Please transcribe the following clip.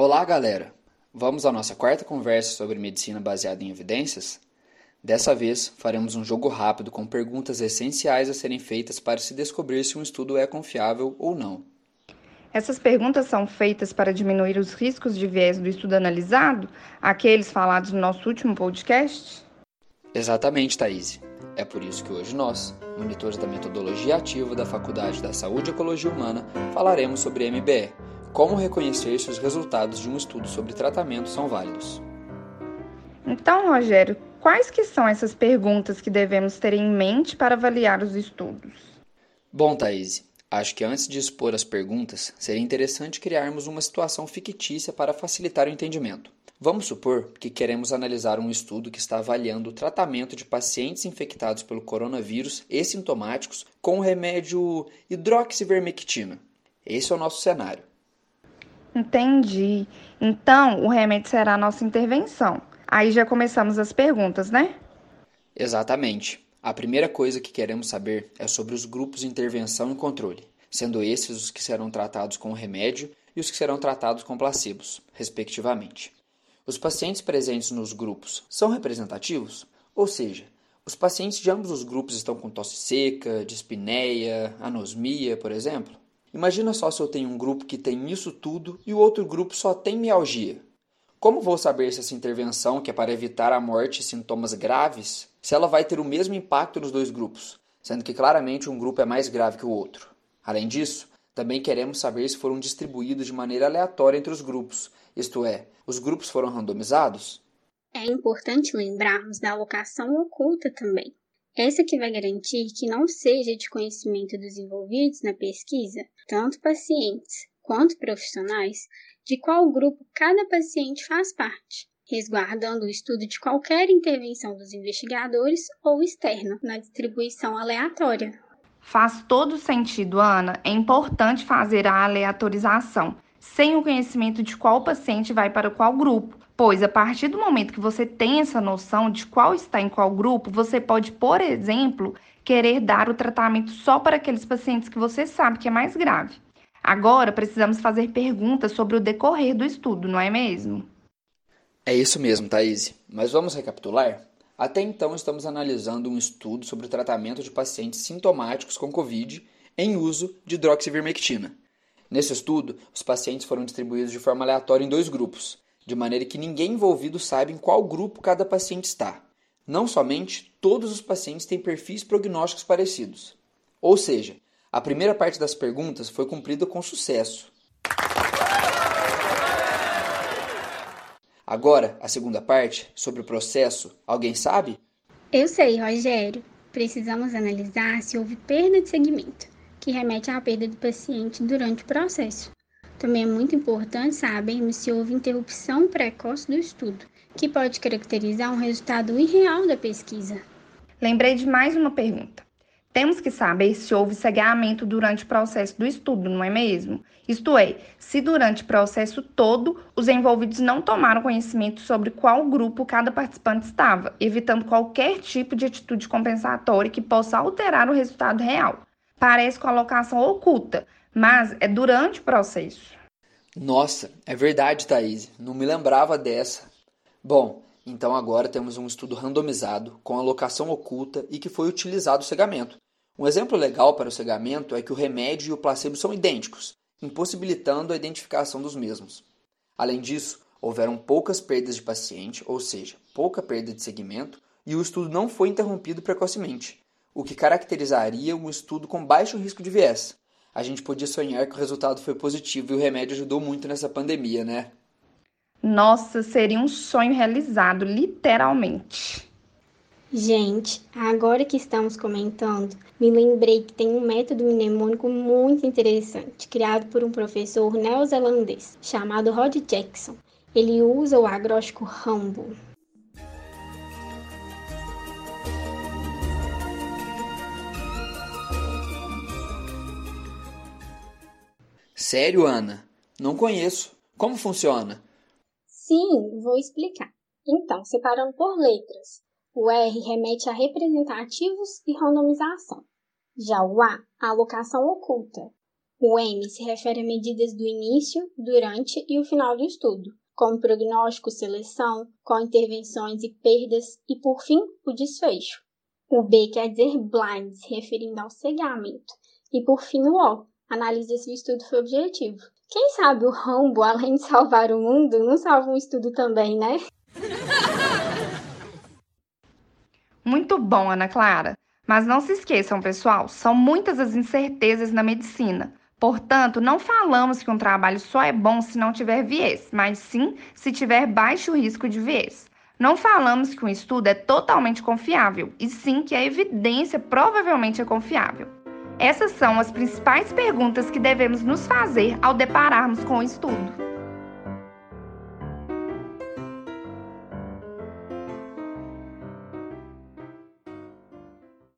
Olá, galera! Vamos à nossa quarta conversa sobre medicina baseada em evidências? Dessa vez, faremos um jogo rápido com perguntas essenciais a serem feitas para se descobrir se um estudo é confiável ou não. Essas perguntas são feitas para diminuir os riscos de viés do estudo analisado, aqueles falados no nosso último podcast? Exatamente, Thaís. É por isso que hoje nós, monitores da metodologia ativa da Faculdade da Saúde e Ecologia Humana, falaremos sobre MBE, como reconhecer se os resultados de um estudo sobre tratamento são válidos. Então, Rogério, quais que são essas perguntas que devemos ter em mente para avaliar os estudos? Bom, Thaís, acho que antes de expor as perguntas, seria interessante criarmos uma situação fictícia para facilitar o entendimento. Vamos supor que queremos analisar um estudo que está avaliando o tratamento de pacientes infectados pelo coronavírus e sintomáticos com o remédio hidroxivermectina. Esse é o nosso cenário. Entendi. Então, o remédio será a nossa intervenção. Aí já começamos as perguntas, né? Exatamente. A primeira coisa que queremos saber é sobre os grupos de intervenção e controle, sendo esses os que serão tratados com o remédio e os que serão tratados com placebos, respectivamente. Os pacientes presentes nos grupos são representativos? Ou seja, os pacientes de ambos os grupos estão com tosse seca, dispneia, anosmia, por exemplo? Imagina só se eu tenho um grupo que tem isso tudo e o outro grupo só tem mialgia. Como vou saber se essa intervenção, que é para evitar a morte e sintomas graves, se ela vai ter o mesmo impacto nos dois grupos, sendo que claramente um grupo é mais grave que o outro? Além disso, também queremos saber se foram distribuídos de maneira aleatória entre os grupos, isto é, os grupos foram randomizados? É importante lembrarmos da alocação oculta também. Essa que vai garantir que não seja de conhecimento dos envolvidos na pesquisa, tanto pacientes quanto profissionais, de qual grupo cada paciente faz parte, resguardando o estudo de qualquer intervenção dos investigadores ou externa na distribuição aleatória. Faz todo sentido, Ana. É importante fazer a aleatorização sem o conhecimento de qual paciente vai para qual grupo, pois a partir do momento que você tem essa noção de qual está em qual grupo, você pode, por exemplo, querer dar o tratamento só para aqueles pacientes que você sabe que é mais grave. Agora precisamos fazer perguntas sobre o decorrer do estudo, não é mesmo? É isso mesmo, Thaís. Mas vamos recapitular? Até então estamos analisando um estudo sobre o tratamento de pacientes sintomáticos com Covid em uso de hidroxivermectina. Nesse estudo, os pacientes foram distribuídos de forma aleatória em dois grupos, de maneira que ninguém envolvido saiba em qual grupo cada paciente está. Não somente, todos os pacientes têm perfis prognósticos parecidos. Ou seja, a primeira parte das perguntas foi cumprida com sucesso. Agora, a segunda parte, sobre o processo, alguém sabe? Eu sei, Rogério. Precisamos analisar se houve perda de segmento que remete à perda do paciente durante o processo. Também é muito importante sabermos se houve interrupção precoce do estudo, que pode caracterizar um resultado irreal da pesquisa. Lembrei de mais uma pergunta. Temos que saber se houve cegamento durante o processo do estudo, não é mesmo? Isto é, se durante o processo todo os envolvidos não tomaram conhecimento sobre qual grupo cada participante estava, evitando qualquer tipo de atitude compensatória que possa alterar o resultado real parece colocação oculta, mas é durante o processo. Nossa, é verdade, Thaís. Não me lembrava dessa. Bom, então agora temos um estudo randomizado com alocação oculta e que foi utilizado o cegamento. Um exemplo legal para o cegamento é que o remédio e o placebo são idênticos, impossibilitando a identificação dos mesmos. Além disso, houveram poucas perdas de paciente, ou seja, pouca perda de segmento, e o estudo não foi interrompido precocemente o que caracterizaria um estudo com baixo risco de viés. A gente podia sonhar que o resultado foi positivo e o remédio ajudou muito nessa pandemia, né? Nossa, seria um sonho realizado, literalmente. Gente, agora que estamos comentando, me lembrei que tem um método mnemônico muito interessante, criado por um professor neozelandês chamado Rod Jackson. Ele usa o agróstico Rambo, Sério, Ana? Não conheço. Como funciona? Sim, vou explicar. Então, separando por letras. O R remete a representativos e randomização. Já o A, a alocação oculta. O M se refere a medidas do início, durante e o final do estudo, como prognóstico, seleção, com intervenções e perdas e, por fim, o desfecho. O B quer dizer blind, se referindo ao cegamento. E, por fim, o O analisa se o estudo foi objetivo. Quem sabe o Rambo, além de salvar o mundo, não salva um estudo também, né? Muito bom, Ana Clara. Mas não se esqueçam, pessoal, são muitas as incertezas na medicina. Portanto, não falamos que um trabalho só é bom se não tiver viés, mas sim se tiver baixo risco de viés. Não falamos que um estudo é totalmente confiável, e sim que a evidência provavelmente é confiável. Essas são as principais perguntas que devemos nos fazer ao depararmos com o estudo.